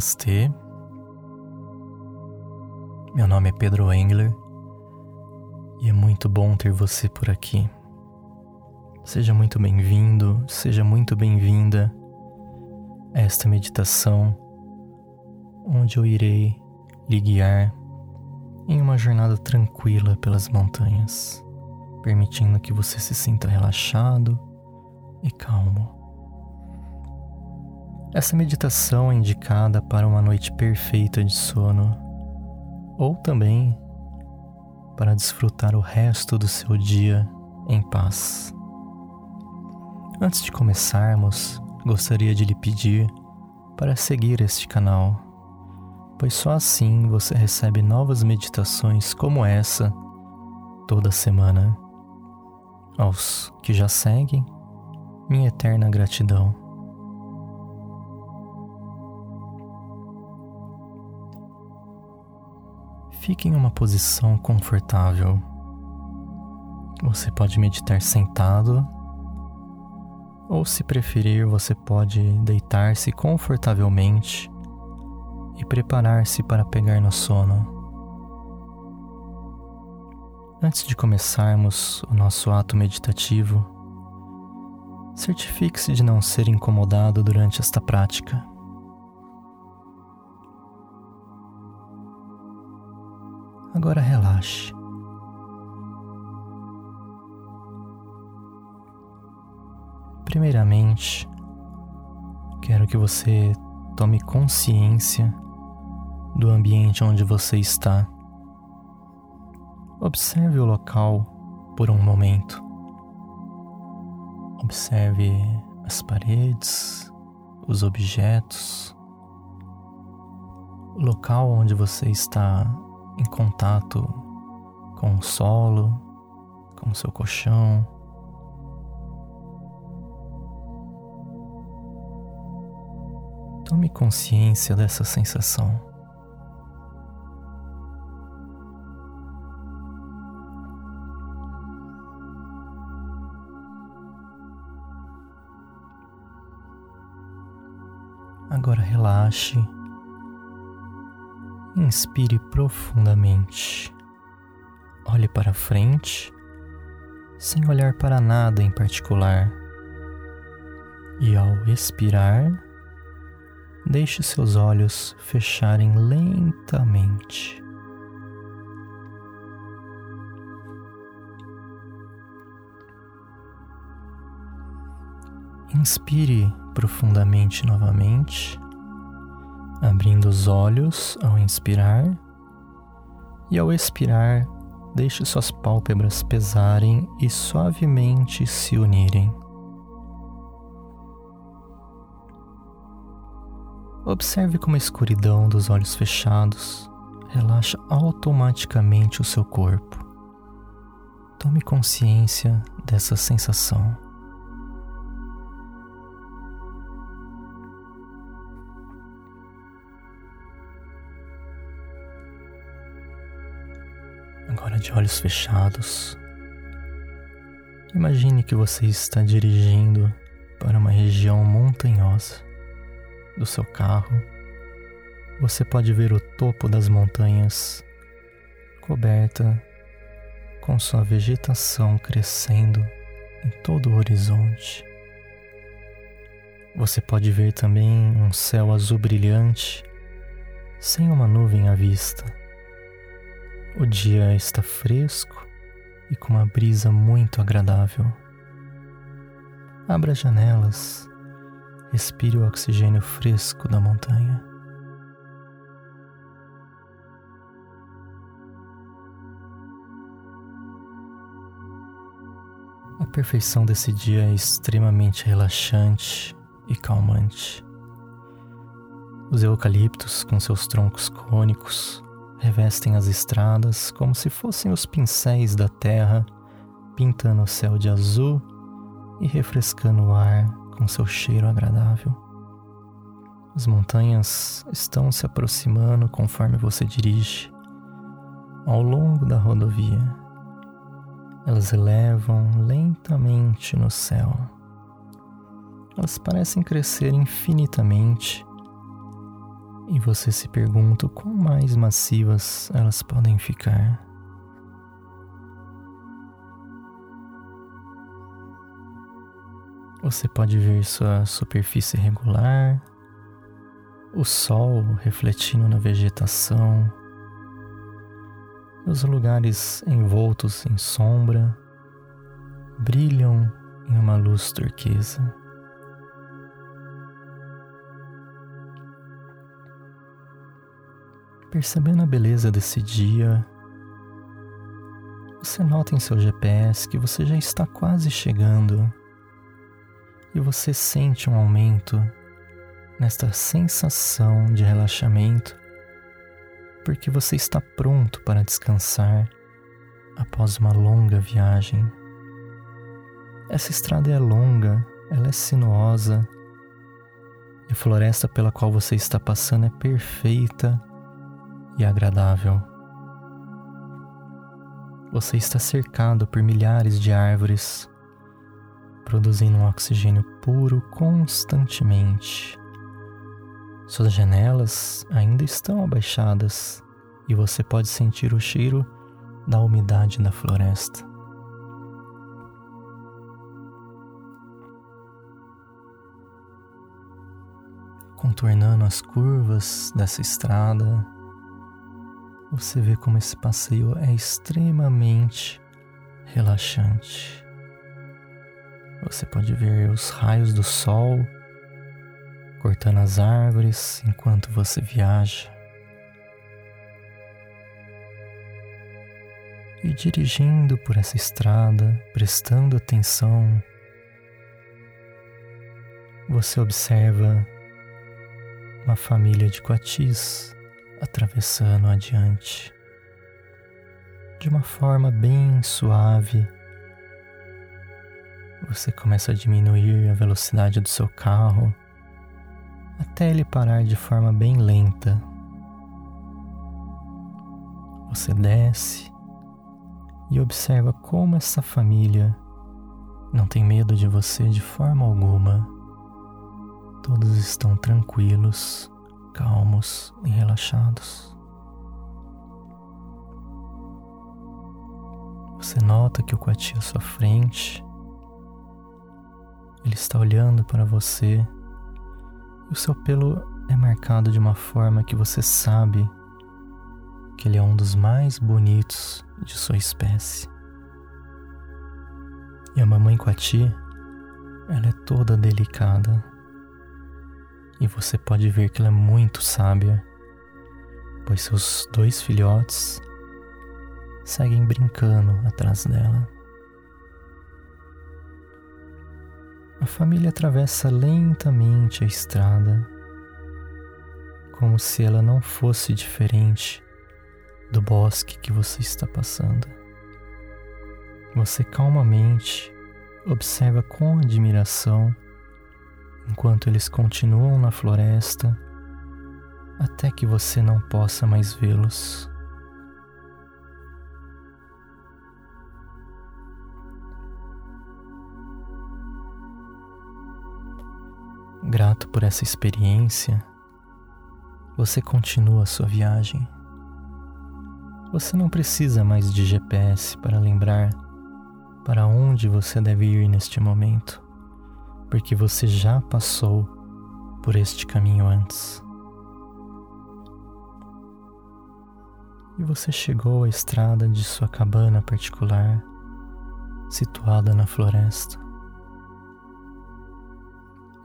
Namastê. Meu nome é Pedro Engler e é muito bom ter você por aqui. Seja muito bem-vindo, seja muito bem-vinda a esta meditação onde eu irei lhe guiar em uma jornada tranquila pelas montanhas, permitindo que você se sinta relaxado e calmo. Essa meditação é indicada para uma noite perfeita de sono ou também para desfrutar o resto do seu dia em paz. Antes de começarmos, gostaria de lhe pedir para seguir este canal, pois só assim você recebe novas meditações como essa toda semana. Aos que já seguem, minha eterna gratidão. Fique em uma posição confortável. Você pode meditar sentado, ou se preferir, você pode deitar-se confortavelmente e preparar-se para pegar no sono. Antes de começarmos o nosso ato meditativo, certifique-se de não ser incomodado durante esta prática. Agora relaxe. Primeiramente, quero que você tome consciência do ambiente onde você está. Observe o local por um momento. Observe as paredes, os objetos, o local onde você está em contato com o solo, com o seu colchão. Tome consciência dessa sensação. Agora relaxe Inspire profundamente. Olhe para frente, sem olhar para nada em particular. E ao expirar, deixe seus olhos fecharem lentamente. Inspire profundamente novamente abrindo os olhos ao inspirar e ao expirar, deixe suas pálpebras pesarem e suavemente se unirem. Observe como a escuridão dos olhos fechados relaxa automaticamente o seu corpo. Tome consciência dessa sensação. De olhos fechados, imagine que você está dirigindo para uma região montanhosa. Do seu carro, você pode ver o topo das montanhas coberta com sua vegetação crescendo em todo o horizonte. Você pode ver também um céu azul brilhante, sem uma nuvem à vista. O dia está fresco e com uma brisa muito agradável. Abra as janelas, respire o oxigênio fresco da montanha. A perfeição desse dia é extremamente relaxante e calmante. Os eucaliptos, com seus troncos cônicos, revestem as estradas como se fossem os pincéis da terra, pintando o céu de azul e refrescando o ar com seu cheiro agradável. As montanhas estão se aproximando conforme você dirige ao longo da rodovia. Elas elevam lentamente no céu. Elas parecem crescer infinitamente e você se pergunta quão mais massivas elas podem ficar. Você pode ver sua superfície regular, o sol refletindo na vegetação, os lugares envoltos em sombra brilham em uma luz turquesa. Percebendo a beleza desse dia, você nota em seu GPS que você já está quase chegando e você sente um aumento nesta sensação de relaxamento, porque você está pronto para descansar após uma longa viagem. Essa estrada é longa, ela é sinuosa, e a floresta pela qual você está passando é perfeita e agradável. Você está cercado por milhares de árvores produzindo um oxigênio puro constantemente. Suas janelas ainda estão abaixadas e você pode sentir o cheiro da umidade da floresta. Contornando as curvas dessa estrada, você vê como esse passeio é extremamente relaxante. Você pode ver os raios do sol cortando as árvores enquanto você viaja. E dirigindo por essa estrada, prestando atenção, você observa uma família de coatis atravessando adiante. De uma forma bem suave, você começa a diminuir a velocidade do seu carro até ele parar de forma bem lenta. Você desce e observa como essa família não tem medo de você de forma alguma. Todos estão tranquilos, calmos e relaxados. Você nota que o coati à sua frente ele está olhando para você o seu pelo é marcado de uma forma que você sabe que ele é um dos mais bonitos de sua espécie. E a mamãe Coati, ela é toda delicada. E você pode ver que ela é muito sábia, pois seus dois filhotes seguem brincando atrás dela. A família atravessa lentamente a estrada, como se ela não fosse diferente do bosque que você está passando. Você calmamente observa com admiração enquanto eles continuam na floresta até que você não possa mais vê-los. Grato por essa experiência, você continua sua viagem. Você não precisa mais de GPS para lembrar para onde você deve ir neste momento, porque você já passou por este caminho antes. E você chegou à estrada de sua cabana particular, situada na floresta.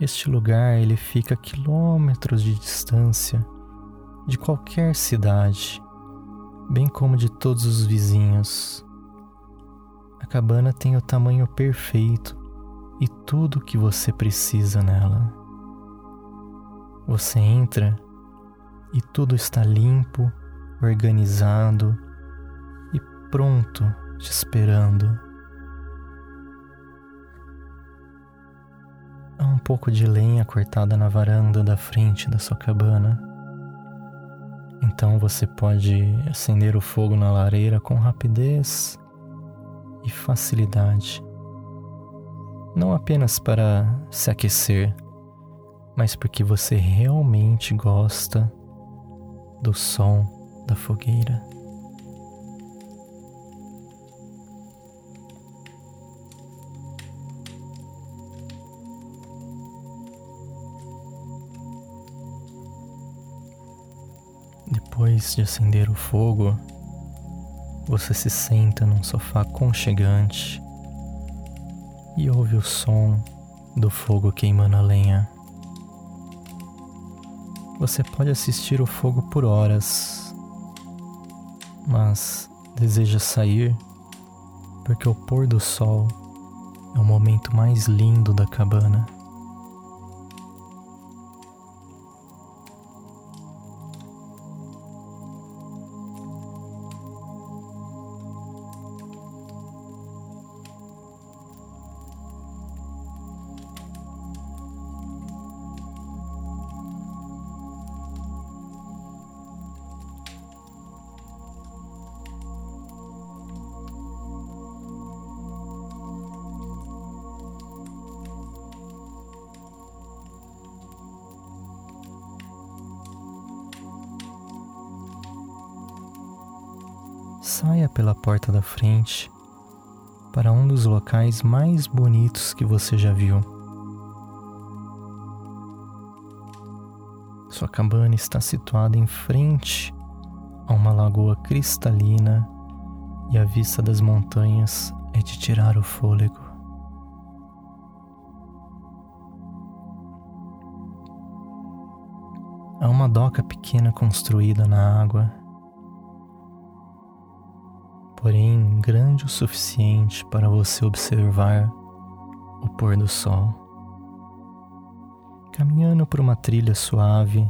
Este lugar ele fica a quilômetros de distância de qualquer cidade, bem como de todos os vizinhos. A cabana tem o tamanho perfeito e tudo o que você precisa nela. Você entra e tudo está limpo, organizado e pronto te esperando. Há um pouco de lenha cortada na varanda da frente da sua cabana. Então você pode acender o fogo na lareira com rapidez e facilidade. Não apenas para se aquecer, mas porque você realmente gosta do som da fogueira. Depois de acender o fogo, você se senta num sofá conchegante e ouve o som do fogo queimando a lenha. Você pode assistir o fogo por horas, mas deseja sair porque o pôr do sol é o momento mais lindo da cabana. Saia pela porta da frente para um dos locais mais bonitos que você já viu. Sua cabana está situada em frente a uma lagoa cristalina e a vista das montanhas é de tirar o fôlego. Há uma doca pequena construída na água porém grande o suficiente para você observar o pôr do sol. Caminhando por uma trilha suave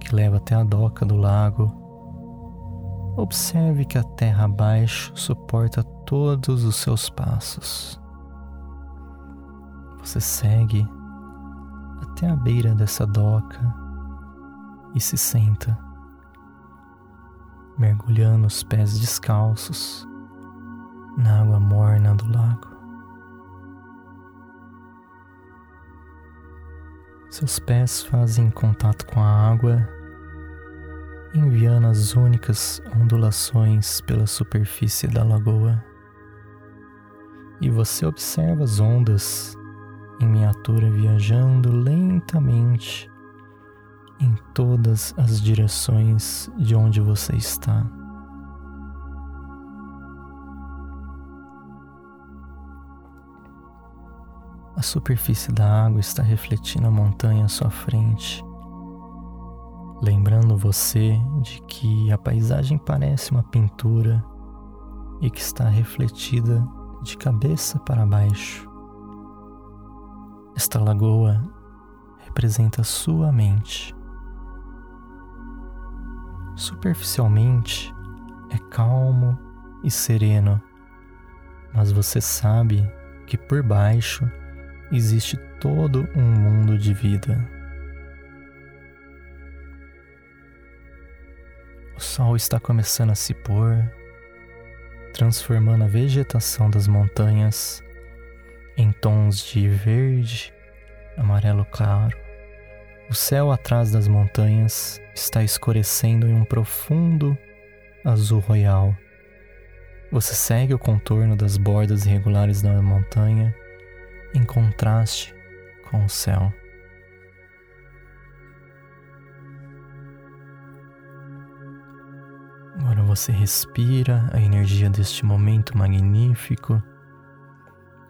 que leva até a doca do lago, observe que a terra abaixo suporta todos os seus passos. Você segue até a beira dessa doca e se senta, mergulhando os pés descalços na água morna do lago. Seus pés fazem contato com a água, enviando as únicas ondulações pela superfície da lagoa. E você observa as ondas em miniatura viajando lentamente em todas as direções de onde você está. A superfície da água está refletindo a montanha à sua frente, lembrando você de que a paisagem parece uma pintura e que está refletida de cabeça para baixo. Esta lagoa representa sua mente. Superficialmente é calmo e sereno, mas você sabe que por baixo existe todo um mundo de vida. O sol está começando a se pôr, transformando a vegetação das montanhas em tons de verde, amarelo claro. O céu atrás das montanhas está escurecendo em um profundo azul royal. Você segue o contorno das bordas irregulares da montanha em contraste com o céu. Agora você respira a energia deste momento magnífico,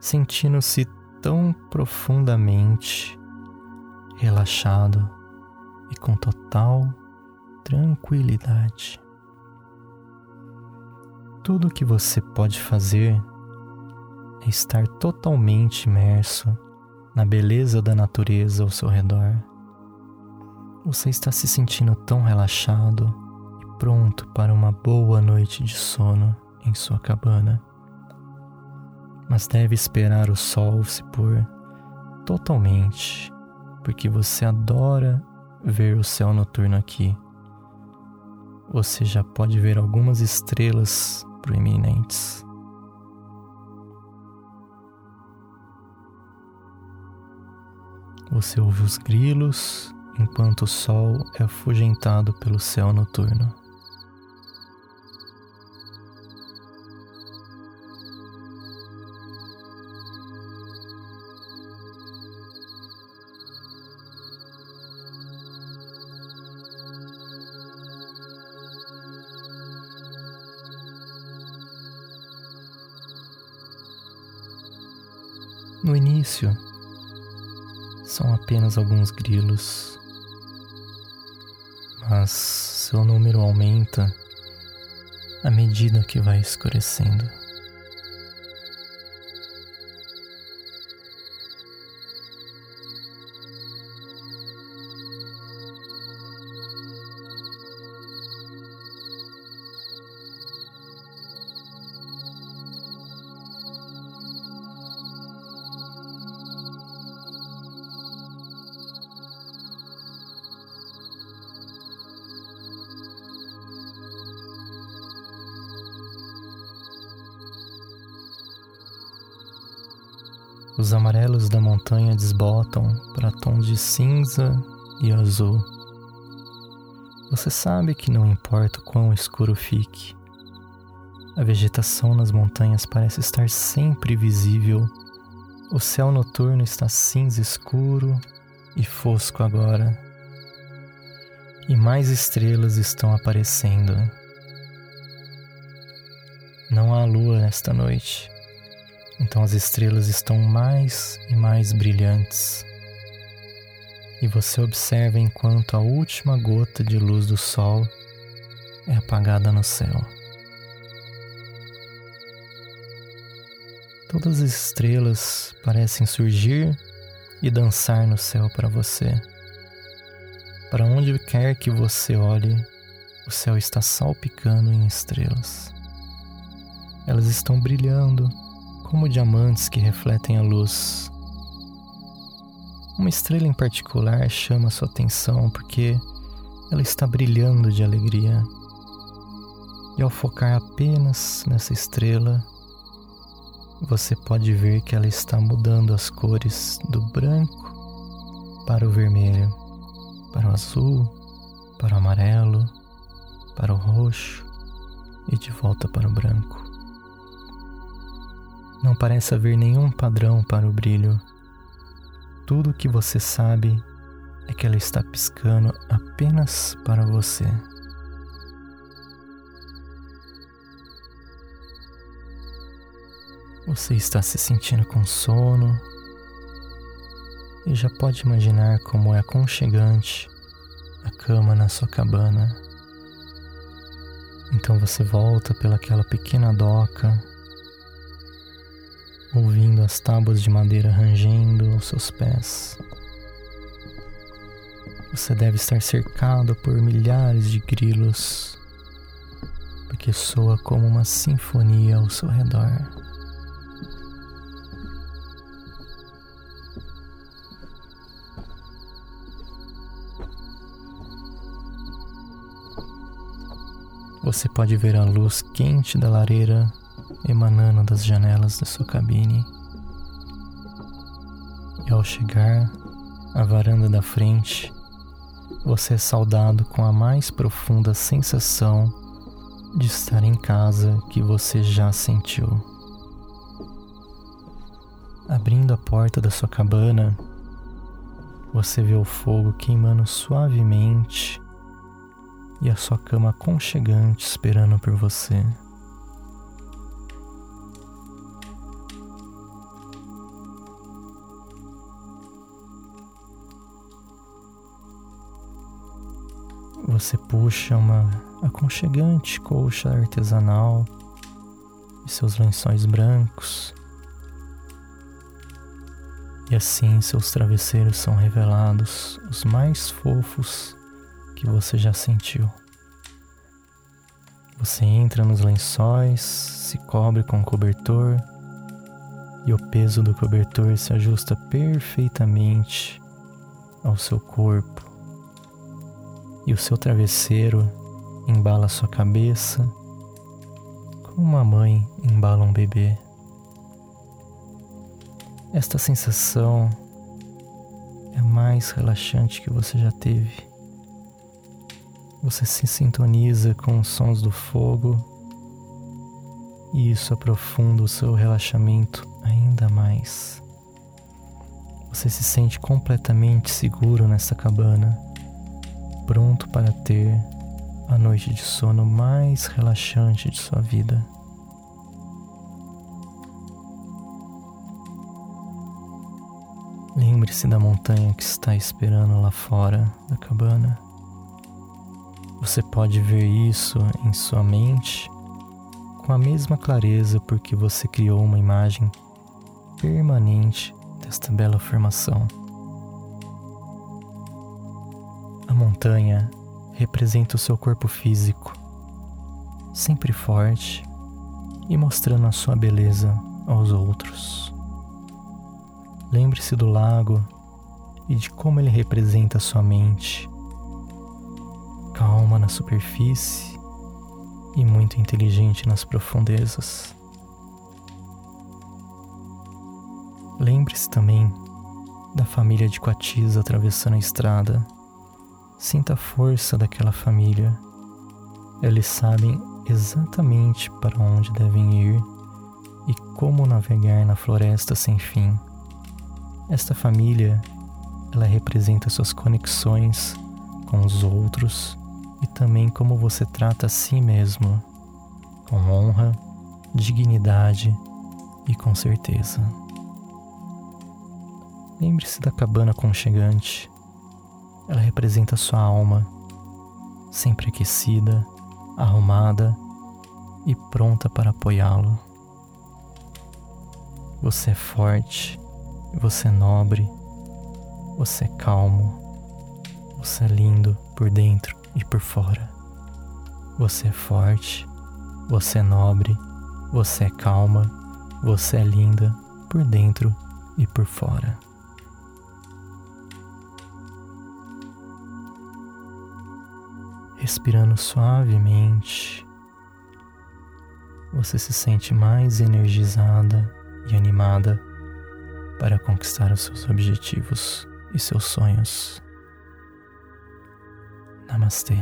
sentindo-se tão profundamente relaxado e com total tranquilidade. Tudo o que você pode fazer é estar totalmente imerso na beleza da natureza ao seu redor. Você está se sentindo tão relaxado e pronto para uma boa noite de sono em sua cabana. Mas deve esperar o sol se pôr totalmente, porque você adora ver o céu noturno aqui. Você já pode ver algumas estrelas proeminentes. Você ouve os grilos enquanto o sol é afugentado pelo céu noturno. No início, são apenas alguns grilos, mas seu número aumenta à medida que vai escurecendo. Os amarelos da montanha desbotam para tons de cinza e azul. Você sabe que não importa o quão escuro fique, a vegetação nas montanhas parece estar sempre visível. O céu noturno está cinza escuro e fosco agora. E mais estrelas estão aparecendo. Não há lua nesta noite. Então as estrelas estão mais e mais brilhantes. E você observa enquanto a última gota de luz do sol é apagada no céu. Todas as estrelas parecem surgir e dançar no céu para você. Para onde quer que você olhe, o céu está salpicando em estrelas. Elas estão brilhando como diamantes que refletem a luz. Uma estrela em particular chama sua atenção porque ela está brilhando de alegria. E ao focar apenas nessa estrela, você pode ver que ela está mudando as cores do branco para o vermelho, para o azul, para o amarelo, para o roxo e de volta para o branco. Não parece haver nenhum padrão para o brilho. Tudo o que você sabe é que ela está piscando apenas para você. Você está se sentindo com sono e já pode imaginar como é aconchegante a cama na sua cabana. Então você volta pelaquela pequena doca ouvindo as tábuas de madeira rangendo aos seus pés. Você deve estar cercado por milhares de grilos, porque soa como uma sinfonia ao seu redor. Você pode ver a luz quente da lareira emanando das janelas da sua cabine. E ao chegar à varanda da frente, você é saudado com a mais profunda sensação de estar em casa que você já sentiu. Abrindo a porta da sua cabana, você vê o fogo queimando suavemente e a sua cama aconchegante esperando por você. Você puxa uma aconchegante colcha artesanal e seus lençóis brancos. E assim seus travesseiros são revelados, os mais fofos que você já sentiu. Você entra nos lençóis, se cobre com o cobertor e o peso do cobertor se ajusta perfeitamente ao seu corpo e o seu travesseiro embala sua cabeça como uma mãe embala um bebê. Esta sensação é a mais relaxante que você já teve. Você se sintoniza com os sons do fogo e isso aprofunda o seu relaxamento ainda mais. Você se sente completamente seguro nessa cabana, pronto para ter a noite de sono mais relaxante de sua vida. Lembre-se da montanha que está esperando lá fora da cabana. Você pode ver isso em sua mente com a mesma clareza porque você criou uma imagem permanente desta bela formação. Montanha representa o seu corpo físico, sempre forte e mostrando a sua beleza aos outros. Lembre-se do lago e de como ele representa a sua mente, calma na superfície e muito inteligente nas profundezas. Lembre-se também da família de Coatis atravessando a estrada. Sinta a força daquela família. Eles sabem exatamente para onde devem ir e como navegar na floresta sem fim. Esta família, ela representa suas conexões com os outros e também como você trata a si mesmo, com honra, dignidade e com certeza. Lembre-se da cabana conchegante. Ela representa sua alma, sempre aquecida, arrumada e pronta para apoiá-lo. Você é forte, você é nobre, você é calmo, você é lindo por dentro e por fora. Você é forte, você é nobre, você é calma, você é linda por dentro e por fora. Respirando suavemente, você se sente mais energizada e animada para conquistar os seus objetivos e seus sonhos. Namastê.